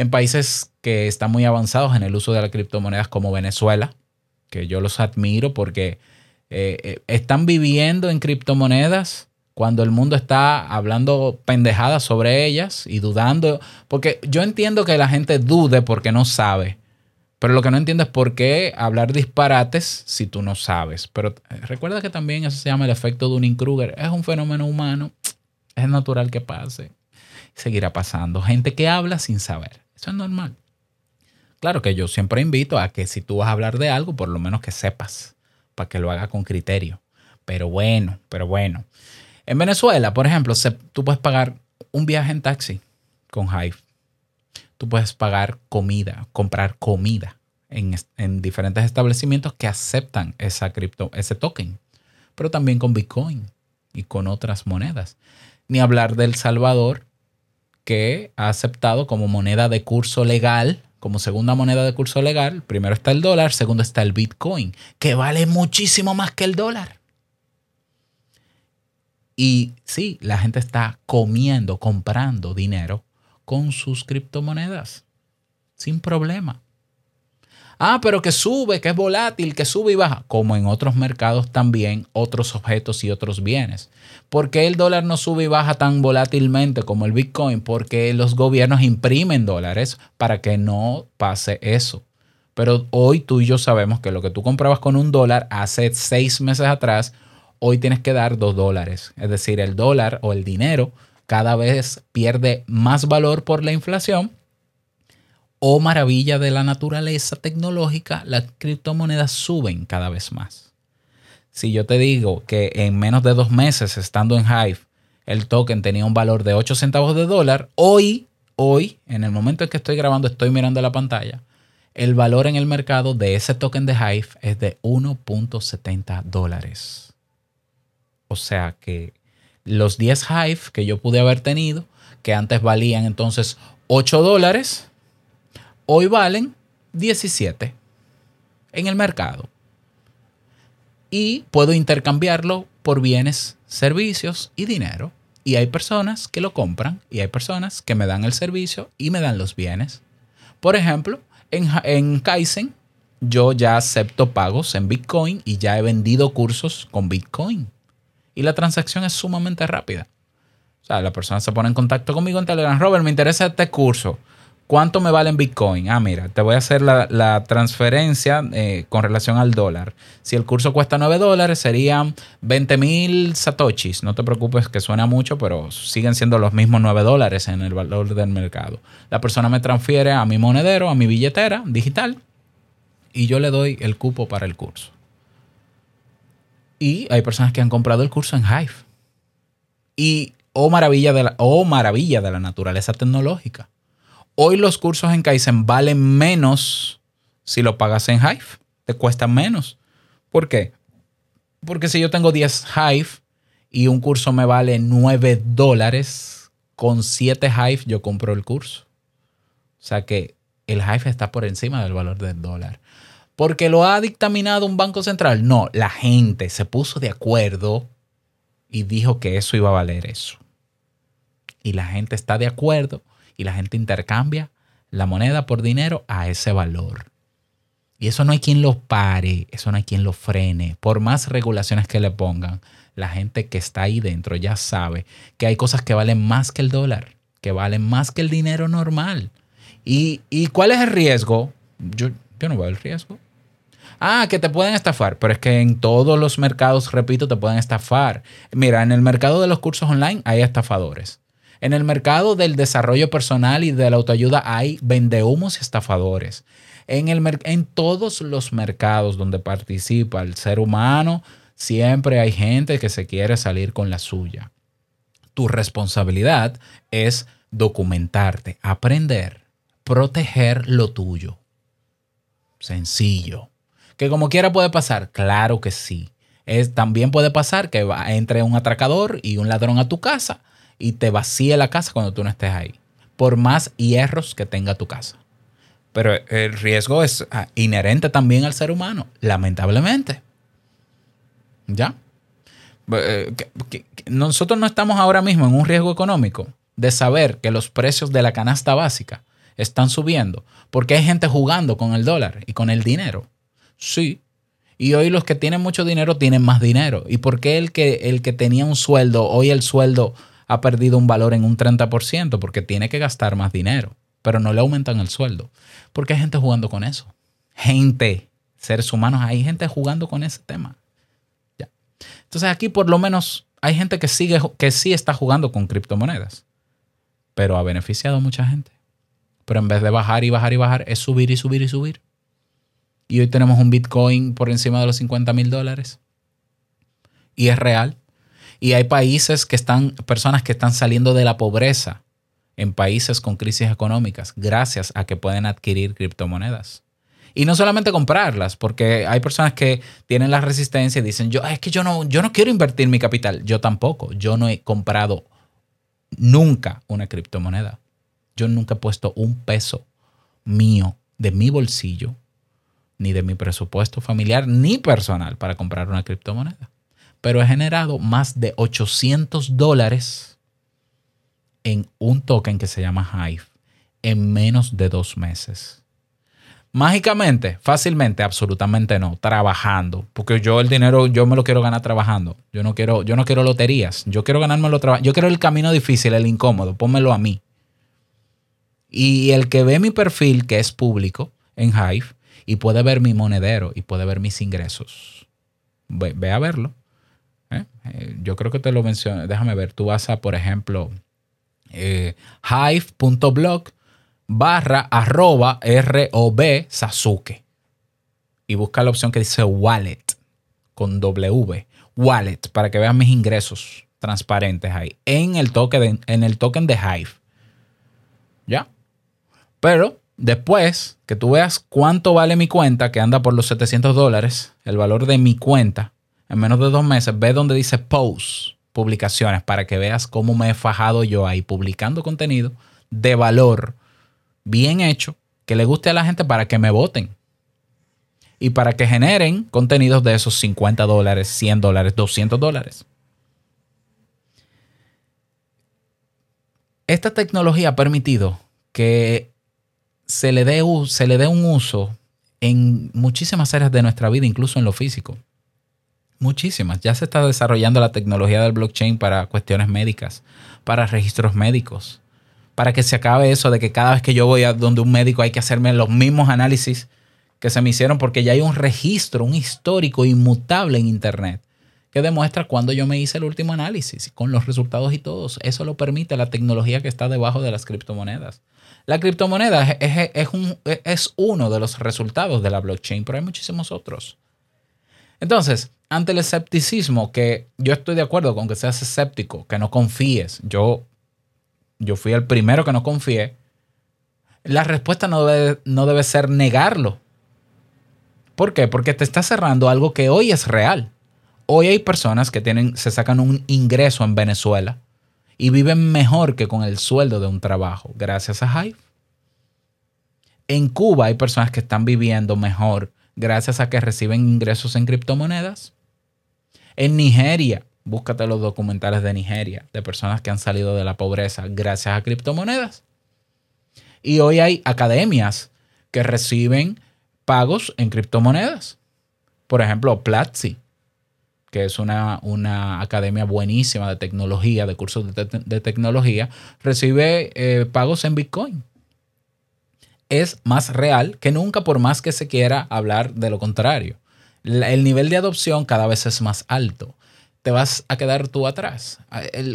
en países que están muy avanzados en el uso de las criptomonedas como Venezuela, que yo los admiro porque eh, eh, están viviendo en criptomonedas cuando el mundo está hablando pendejadas sobre ellas y dudando, porque yo entiendo que la gente dude porque no sabe, pero lo que no entiendo es por qué hablar disparates si tú no sabes. Pero eh, recuerda que también eso se llama el efecto Dunning-Kruger, es un fenómeno humano, es natural que pase, seguirá pasando, gente que habla sin saber. Eso es normal. Claro que yo siempre invito a que si tú vas a hablar de algo, por lo menos que sepas, para que lo haga con criterio. Pero bueno, pero bueno. En Venezuela, por ejemplo, tú puedes pagar un viaje en taxi con Hive. Tú puedes pagar comida, comprar comida en, en diferentes establecimientos que aceptan esa cripto, ese token, pero también con Bitcoin y con otras monedas. Ni hablar del Salvador, que ha aceptado como moneda de curso legal, como segunda moneda de curso legal, primero está el dólar, segundo está el Bitcoin, que vale muchísimo más que el dólar. Y sí, la gente está comiendo, comprando dinero con sus criptomonedas, sin problema. Ah, pero que sube, que es volátil, que sube y baja, como en otros mercados también, otros objetos y otros bienes. ¿Por qué el dólar no sube y baja tan volátilmente como el Bitcoin? Porque los gobiernos imprimen dólares para que no pase eso. Pero hoy tú y yo sabemos que lo que tú comprabas con un dólar hace seis meses atrás, hoy tienes que dar dos dólares. Es decir, el dólar o el dinero cada vez pierde más valor por la inflación oh maravilla de la naturaleza tecnológica, las criptomonedas suben cada vez más. Si yo te digo que en menos de dos meses, estando en Hive, el token tenía un valor de 8 centavos de dólar, hoy, hoy, en el momento en que estoy grabando, estoy mirando la pantalla, el valor en el mercado de ese token de Hive es de 1.70 dólares. O sea que los 10 Hive que yo pude haber tenido, que antes valían entonces 8 dólares, hoy valen 17 en el mercado. Y puedo intercambiarlo por bienes, servicios y dinero. Y hay personas que lo compran y hay personas que me dan el servicio y me dan los bienes. Por ejemplo, en, en Kaizen yo ya acepto pagos en Bitcoin y ya he vendido cursos con Bitcoin. Y la transacción es sumamente rápida. O sea, la persona se pone en contacto conmigo en Telegram. Robert, me interesa este curso ¿Cuánto me vale en Bitcoin? Ah, mira, te voy a hacer la, transferencia eh, con relación al dólar. Si el curso cuesta 9 dólares, serían 20 mil satoshis. No te preocupes que suena mucho, pero siguen siendo los mismos 9 dólares en el valor del mercado. La persona me transfiere a mi monedero, a mi billetera digital, y yo le doy el cupo para el curso. Y hay personas que han comprado el curso en Hive. Y, oh maravilla de la, oh maravilla de la naturaleza tecnológica Hoy los cursos en Kaizen valen menos si lo pagas en Hive. Te cuestan menos. ¿Por qué? Porque si yo tengo 10 Hive y un curso me vale 9 dólares, con 7 Hive yo compro el curso. O sea que el Hive está por encima del valor del dólar. ¿Porque lo ha dictaminado un banco central? No, la gente se puso de acuerdo y dijo que eso iba a valer eso. Y la gente está de acuerdo y la gente intercambia la moneda por dinero a ese valor. Y eso no hay quien lo pare, eso no hay quien lo frene. Por más regulaciones que le pongan, la gente que está ahí dentro ya sabe que hay cosas que valen más que el dólar, que valen más que el dinero normal. ¿Y, cuál es el riesgo? Yo, yo no veo el riesgo. Ah, que te pueden estafar, pero es que en todos los mercados, repito, te pueden estafar. Mira, en el mercado de los cursos online hay estafadores. En el mercado del desarrollo personal y de la autoayuda hay vendehumos y estafadores. En, el, en todos los mercados donde participa el ser humano, siempre hay gente que se quiere salir con la suya. Tu responsabilidad es documentarte, aprender, proteger lo tuyo. Sencillo. ¿Que como quiera puede pasar? Claro que sí. Es, también puede pasar que entre un atracador y un ladrón a tu casa y te vacíe la casa cuando tú no estés ahí, por más hierros que tenga tu casa. Pero el riesgo es ah, inherente también al ser humano, lamentablemente. ¿Ya? Eh, nosotros no estamos ahora mismo en un riesgo económico de saber que los precios de la canasta básica están subiendo porque hay gente jugando con el dólar y con el dinero. Sí. Y hoy los que tienen mucho dinero tienen más dinero. ¿Y por qué el que, el que tenía un sueldo, hoy el sueldo ha perdido un valor en un 30% porque tiene que gastar más dinero, pero no le aumentan el sueldo. Porque hay gente jugando con eso. Gente, seres humanos, hay gente jugando con ese tema. Ya. Entonces aquí por lo menos hay gente que, sigue, que sí está jugando con criptomonedas, pero ha beneficiado a mucha gente. Pero en vez de bajar y bajar y bajar, es subir y subir y subir. Y hoy tenemos un Bitcoin por encima de los 50 mil dólares. Y es real. Y hay países que están, personas que están saliendo de la pobreza en países con crisis económicas gracias a que pueden adquirir criptomonedas. Y no solamente comprarlas, porque hay personas que tienen la resistencia y dicen, yo, es que yo no, yo no quiero invertir mi capital. Yo tampoco. Yo no he comprado nunca una criptomoneda. Yo nunca he puesto un peso mío de mi bolsillo, ni de mi presupuesto familiar, ni personal para comprar una criptomoneda pero he generado más de 800 dólares en un token que se llama Hive en menos de dos meses. Mágicamente, fácilmente, absolutamente no, trabajando, porque yo el dinero yo me lo quiero ganar trabajando. Yo no quiero yo no quiero loterías, yo quiero ganármelo trabajando. Yo quiero el camino difícil, el incómodo, pónmelo a mí. Y el que ve mi perfil que es público en Hive y puede ver mi monedero y puede ver mis ingresos, ve a verlo ¿eh? Eh, yo creo que te lo mencioné. Déjame ver. Tú vas a, por ejemplo, eh, hive.blog barra arroba rob Sasuke. Y busca la opción que dice wallet con W. Wallet para que veas mis ingresos transparentes ahí en el token de, en el token de Hive. ¿Ya? Pero después que tú veas cuánto vale mi cuenta, que anda por los 700 dólares, el valor de mi cuenta, en menos de dos meses, ve donde dice posts, publicaciones, para que veas cómo me he fajado yo ahí publicando contenido de valor bien hecho, que le guste a la gente para que me voten. Y para que generen contenidos de esos 50 dólares, 100 dólares, 200 dólares. Esta tecnología ha permitido que se le dé, se le dé un uso en muchísimas áreas de nuestra vida, incluso en lo físico. Muchísimas. Ya se está desarrollando la tecnología del blockchain para cuestiones médicas, para registros médicos, para que se acabe eso de que cada vez que yo voy a donde un médico hay que hacerme los mismos análisis que se me hicieron porque ya hay un registro, un histórico inmutable en Internet que demuestra cuándo yo me hice el último análisis con los resultados y todos. Eso lo permite la tecnología que está debajo de las criptomonedas. La criptomoneda es, es, un, es uno de los resultados de la blockchain, pero hay muchísimos otros. Entonces, ante el escepticismo, que yo estoy de acuerdo con que seas escéptico, que no confíes, yo yo fui el primero que no confié, la respuesta no debe, no debe ser negarlo. ¿Por qué? Porque te está cerrando algo que hoy es real. Hoy hay personas que tienen, se sacan un ingreso en Venezuela y viven mejor que con el sueldo de un trabajo, gracias a Hive. En Cuba hay personas que están viviendo mejor gracias a que reciben ingresos en criptomonedas. En Nigeria Búscate los documentales de Nigeria, de personas que han salido de la pobreza gracias a criptomonedas. Y hoy hay academias que reciben pagos en criptomonedas. Por ejemplo, Platzi, que es una, una, academia buenísima de tecnología, de cursos de, tecnología, recibe eh, pagos en Bitcoin. Es más real que nunca por más que se quiera hablar de lo contrario. El nivel de adopción cada vez es más alto te vas a quedar tú atrás.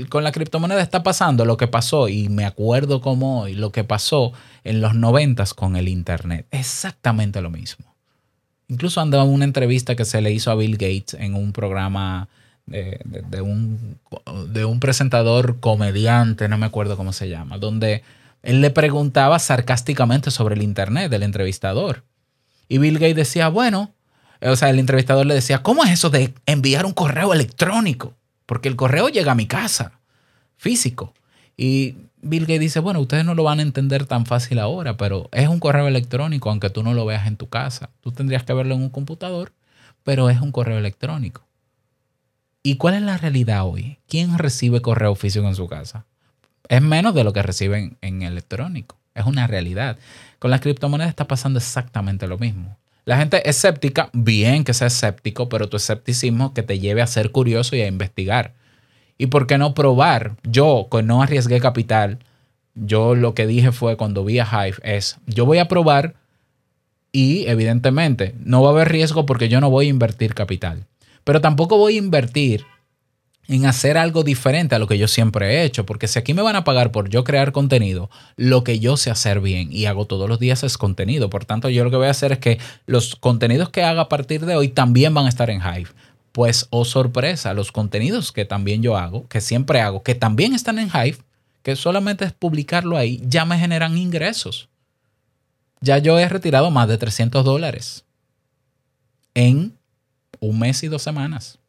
con la criptomoneda está pasando lo que pasó, y me acuerdo como hoy, lo que pasó en los noventas con el Internet. Exactamente lo mismo. Incluso andaba una entrevista que se le hizo a Bill Gates en un programa de, un, de un presentador comediante, no me acuerdo cómo se llama, donde él le preguntaba sarcásticamente sobre el Internet, del entrevistador. Y Bill Gates decía, bueno, o sea, el entrevistador le decía, ¿cómo es eso de enviar un correo electrónico? Porque el correo llega a mi casa, físico. Y Bill Gates dice, bueno, ustedes no lo van a entender tan fácil ahora, pero es un correo electrónico, aunque tú no lo veas en tu casa. Tú tendrías que verlo en un computador, pero es un correo electrónico. ¿Y cuál es la realidad hoy? ¿Quién recibe correo físico en su casa? Es menos de lo que reciben en electrónico. Es una realidad. Con las criptomonedas está pasando exactamente lo mismo. La gente escéptica, bien que sea escéptico, pero tu escepticismo que te lleve a ser curioso y a investigar. ¿Y por qué no probar? Yo, que no arriesgué capital, yo lo que dije fue cuando vi a Hive es, yo voy a probar y evidentemente no va a haber riesgo porque yo no voy a invertir capital. Pero tampoco voy a invertir en hacer algo diferente a lo que yo siempre he hecho, porque si aquí me van a pagar por yo crear contenido, lo que yo sé hacer bien y hago todos los días es contenido. Por tanto, yo lo que voy a hacer es que los contenidos que haga a partir de hoy también van a estar en Hive. Pues, oh sorpresa, los contenidos que también yo hago, que siempre hago, que también están en Hive, que solamente es publicarlo ahí, ya me generan ingresos. Ya yo he retirado más de 300 dólares en un mes y dos semanas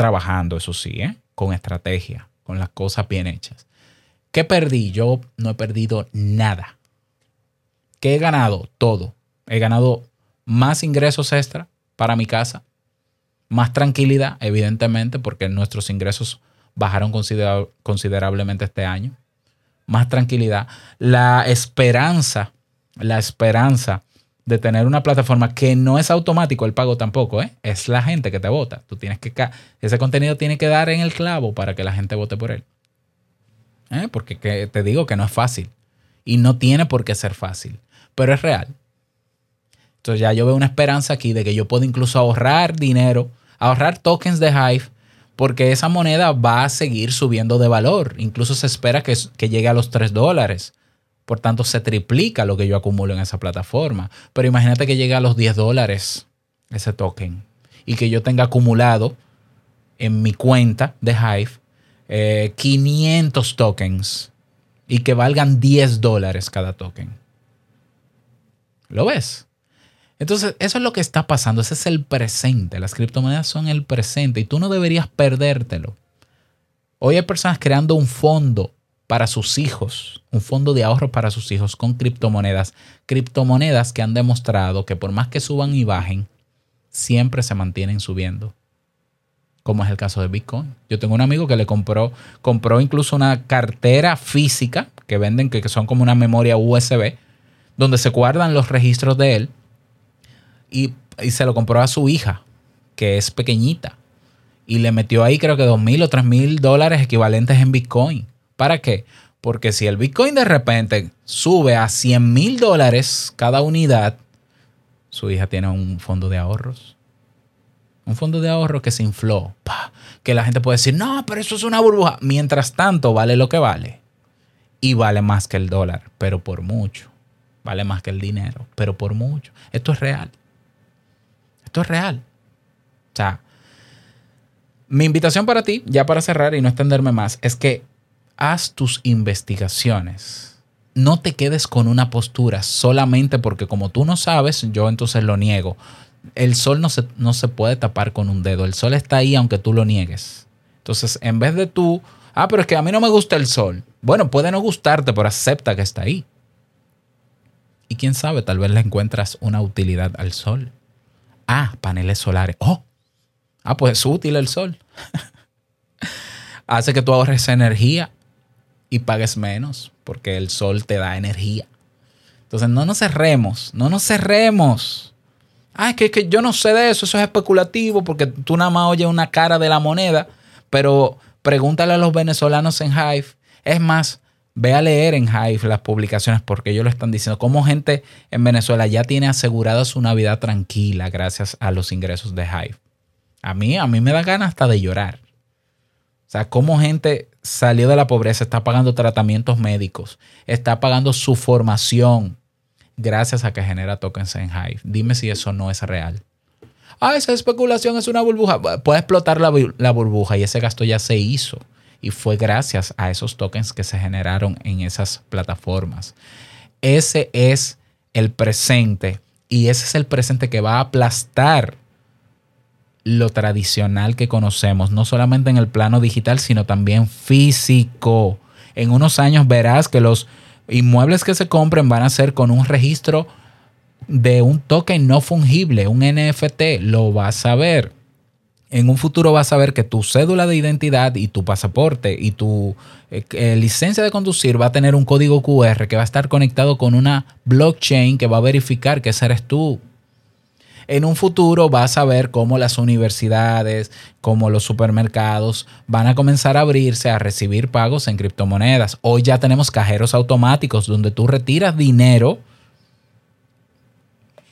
trabajando, eso sí, ¿eh? con estrategia, con las cosas bien hechas. ¿Qué perdí? Yo no he perdido nada. ¿Qué he ganado? Todo. He ganado más ingresos extra para mi casa, más tranquilidad, evidentemente, porque nuestros ingresos bajaron considerablemente este año. Más tranquilidad. La esperanza, la esperanza de tener una plataforma que no es automático el pago tampoco, ¿eh? es la gente que te vota. Tú tienes que ese contenido tiene que dar en el clavo para que la gente vote por él. ¿Eh? Porque te digo que no es fácil y no tiene por qué ser fácil, pero es real. Entonces ya yo veo una esperanza aquí de que yo puedo incluso ahorrar dinero, ahorrar tokens de Hive, porque esa moneda va a seguir subiendo de valor. Incluso se espera que, que llegue a los 3 dólares. Por tanto, se triplica lo que yo acumulo en esa plataforma. Pero imagínate que llegue a los 10 dólares ese token y que yo tenga acumulado en mi cuenta de Hive 500 eh, tokens y que valgan 10 dólares cada token. ¿Lo ves? Entonces, eso es lo que está pasando. Ese es el presente. Las criptomonedas son el presente y tú no deberías perdértelo. Hoy hay personas creando un fondo para sus hijos, un fondo de ahorro para sus hijos con criptomonedas. Criptomonedas que han demostrado que por más que suban y bajen, siempre se mantienen subiendo. Como es el caso de Bitcoin. Yo tengo un amigo que le compró, compró incluso una cartera física que venden, que son como una memoria USB, donde se guardan los registros de él. Y, y se lo compró a su hija, que es pequeñita. Y le metió ahí creo que dos mil o tres mil dólares equivalentes en Bitcoin. ¿Para qué? Porque si el Bitcoin de repente sube a 100 mil dólares cada unidad, su hija tiene un fondo de ahorros. Un fondo de ahorro que se infló. Que la gente puede decir, no, pero eso es una burbuja. Mientras tanto, vale lo que vale. Y vale más que el dólar, pero por mucho. Vale más que el dinero, pero por mucho. Esto es real. Esto es real. O sea, mi invitación para ti, ya para cerrar y no extenderme más, es que haz tus investigaciones. No te quedes con una postura solamente porque como tú no sabes, yo entonces lo niego. El sol no se, no se puede tapar con un dedo. El sol está ahí aunque tú lo niegues. Entonces, en vez de tú, ah, pero es que a mí no me gusta el sol. Bueno, puede no gustarte, pero acepta que está ahí. Y quién sabe, tal vez le encuentras una utilidad al sol. Ah, paneles solares. Oh, ah, pues es útil el sol. Hace que tú ahorres energía y pagues menos porque el sol te da energía. Entonces no nos cerremos, no nos cerremos. Ah, es que, que yo no sé de eso, eso es especulativo porque tú nada más oyes una cara de la moneda, pero pregúntale a los venezolanos en Hive. Es más, ve a leer en Hive las publicaciones porque ellos lo están diciendo. Cómo gente en Venezuela ya tiene asegurada su Navidad tranquila gracias a los ingresos de Hive. A mí, a mí me da ganas hasta de llorar. O sea, cómo gente salió de la pobreza, está pagando tratamientos médicos, está pagando su formación gracias a que genera tokens en Hive. Dime si eso no es real. Ah, esa especulación es una burbuja. Puede explotar la, la burbuja y ese gasto ya se hizo. Y fue gracias a esos tokens que se generaron en esas plataformas. Ese es el presente y ese es el presente que va a aplastar lo tradicional que conocemos, no solamente en el plano digital, sino también físico. En unos años verás que los inmuebles que se compren van a ser con un registro de un token no fungible, un NFT, lo vas a ver. En un futuro vas a ver que tu cédula de identidad y tu pasaporte y tu eh, eh, licencia de conducir va a tener un código QR que va a estar conectado con una blockchain que va a verificar que ese eres tú en un futuro vas a ver cómo las universidades, como los supermercados van a comenzar a abrirse a recibir pagos en criptomonedas. Hoy ya tenemos cajeros automáticos donde tú retiras dinero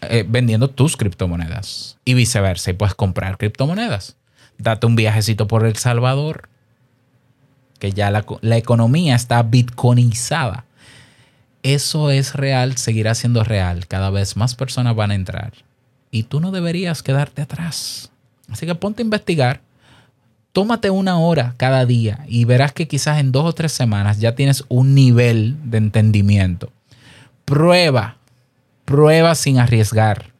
eh, vendiendo tus criptomonedas y viceversa. Y puedes comprar criptomonedas. Date un viajecito por El Salvador, que ya la, la economía está bitcoinizada. Eso es real, seguirá siendo real. Cada vez más personas van a entrar y tú no deberías quedarte atrás. Así que ponte a investigar, tómate una hora cada día y verás que quizás en dos o tres semanas ya tienes un nivel de entendimiento. Prueba, prueba sin arriesgar.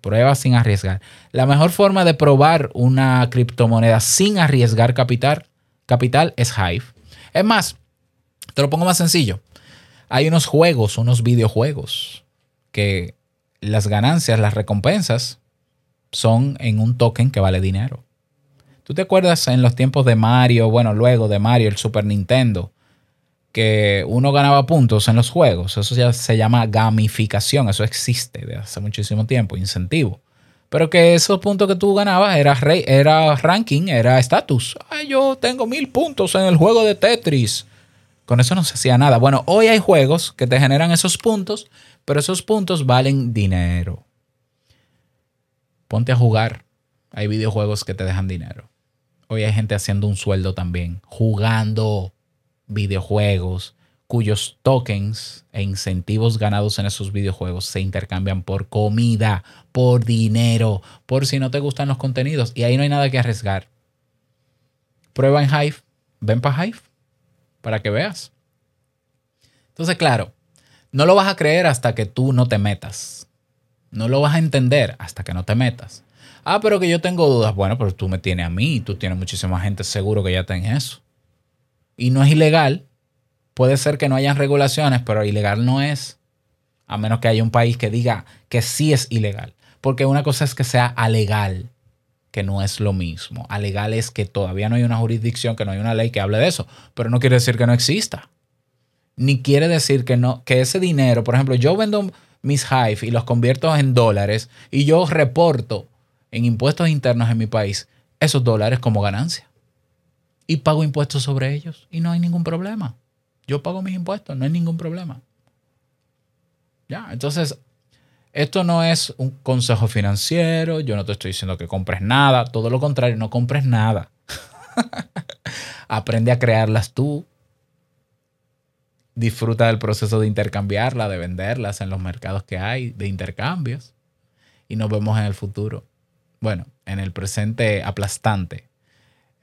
Prueba sin arriesgar. La mejor forma de probar una criptomoneda sin arriesgar capital, capital es Hive. Es más, te lo pongo más sencillo. Hay unos juegos, unos videojuegos que las ganancias, las recompensas, son en un token que vale dinero. ¿Tú te acuerdas en los tiempos de Mario, bueno, luego de Mario, el Super Nintendo, que uno ganaba puntos en los juegos? Eso ya se llama gamificación, eso existe de hace muchísimo tiempo, incentivo. Pero que esos puntos que tú ganabas era, era ranking, era estatus. yo tengo mil puntos en el juego de Tetris. Con eso no se hacía nada. Bueno, hoy hay juegos que te generan esos puntos pero esos puntos valen dinero. Ponte a jugar. Hay videojuegos que te dejan dinero. Hoy hay gente haciendo un sueldo también, jugando videojuegos cuyos tokens e incentivos ganados en esos videojuegos se intercambian por comida, por dinero, por si no te gustan los contenidos. Y ahí no hay nada que arriesgar. Prueba en Hive. Ven para Hive para que veas. Entonces, claro, no lo vas a creer hasta que tú no te metas. No lo vas a entender hasta que no te metas. Ah, pero que yo tengo dudas. Bueno, pero tú me tienes a mí tú tienes muchísima gente seguro que ya está en eso. Y no es ilegal. Puede ser que no hayan regulaciones, pero ilegal no es. A menos que haya un país que diga que sí es ilegal. Porque una cosa es que sea alegal, que no es lo mismo. Alegal es que todavía no hay una jurisdicción, que no hay una ley que hable de eso. Pero no quiere decir que no exista ni quiere decir que no, que ese dinero, por ejemplo, yo vendo mis Hive y los convierto en dólares y yo reporto en impuestos internos en mi país esos dólares como ganancia. Y pago impuestos sobre ellos y no hay ningún problema. Yo pago mis impuestos, no hay ningún problema. Ya, entonces, esto no es un consejo financiero, yo no te estoy diciendo que compres nada, todo lo contrario, no compres nada. Aprende a crearlas tú. Disfruta del proceso de intercambiarlas, de venderlas en los mercados que hay, de intercambios. Y nos vemos en el futuro. Bueno, en el presente aplastante.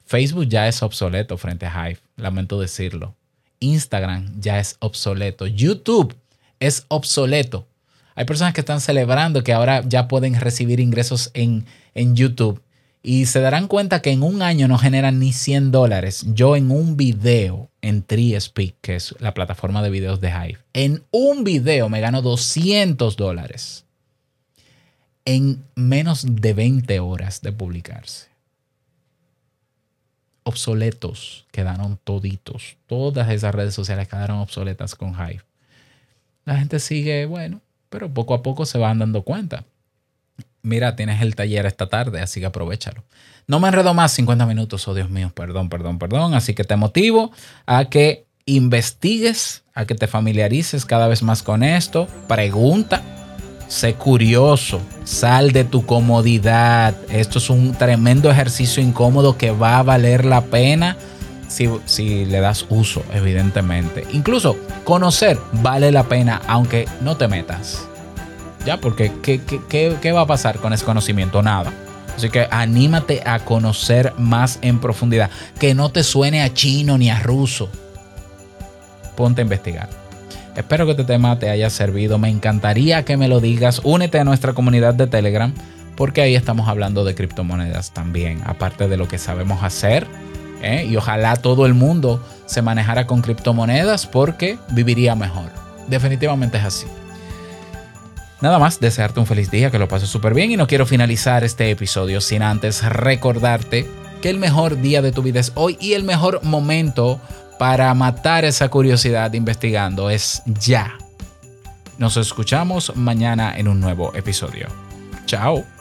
Facebook ya es obsoleto frente a Hive, lamento decirlo. Instagram ya es obsoleto. YouTube es obsoleto. Hay personas que están celebrando que ahora ya pueden recibir ingresos en, en YouTube y se darán cuenta que en un año no generan ni 100 dólares. Yo en un video en TreeSpeak, que es la plataforma de videos de Hive, en un video me gano 200 dólares en menos de 20 horas de publicarse. Obsoletos quedaron toditos. Todas esas redes sociales quedaron obsoletas con Hive. La gente sigue, bueno, pero poco a poco se van dando cuenta mira, tienes el taller esta tarde, así que aprovechalo. No me enredo más 50 minutos, oh Dios mío, perdón, perdón, perdón. Así que te motivo a que investigues, a que te familiarices cada vez más con esto. Pregunta, sé curioso, sal de tu comodidad. Esto es un tremendo ejercicio incómodo que va a valer la pena. Si, si, le das uso, evidentemente. Incluso conocer vale la pena, aunque no te metas. ¿Ya? Porque ¿qué, va a pasar con ese conocimiento? Nada. Así que anímate a conocer más en profundidad. Que no te suene a chino ni a ruso. Ponte a investigar. Espero que este tema te haya servido. Me encantaría que me lo digas. Únete a nuestra comunidad de Telegram porque ahí estamos hablando de criptomonedas también. Aparte de lo que sabemos hacer. ¿eh? Y ojalá todo el mundo se manejara con criptomonedas porque viviría mejor. Definitivamente es así. Nada más, desearte un feliz día, que lo pases súper bien y no quiero finalizar este episodio sin antes recordarte que el mejor día de tu vida es hoy y el mejor momento para matar esa curiosidad investigando es ya. Nos escuchamos mañana en un nuevo episodio. Chao.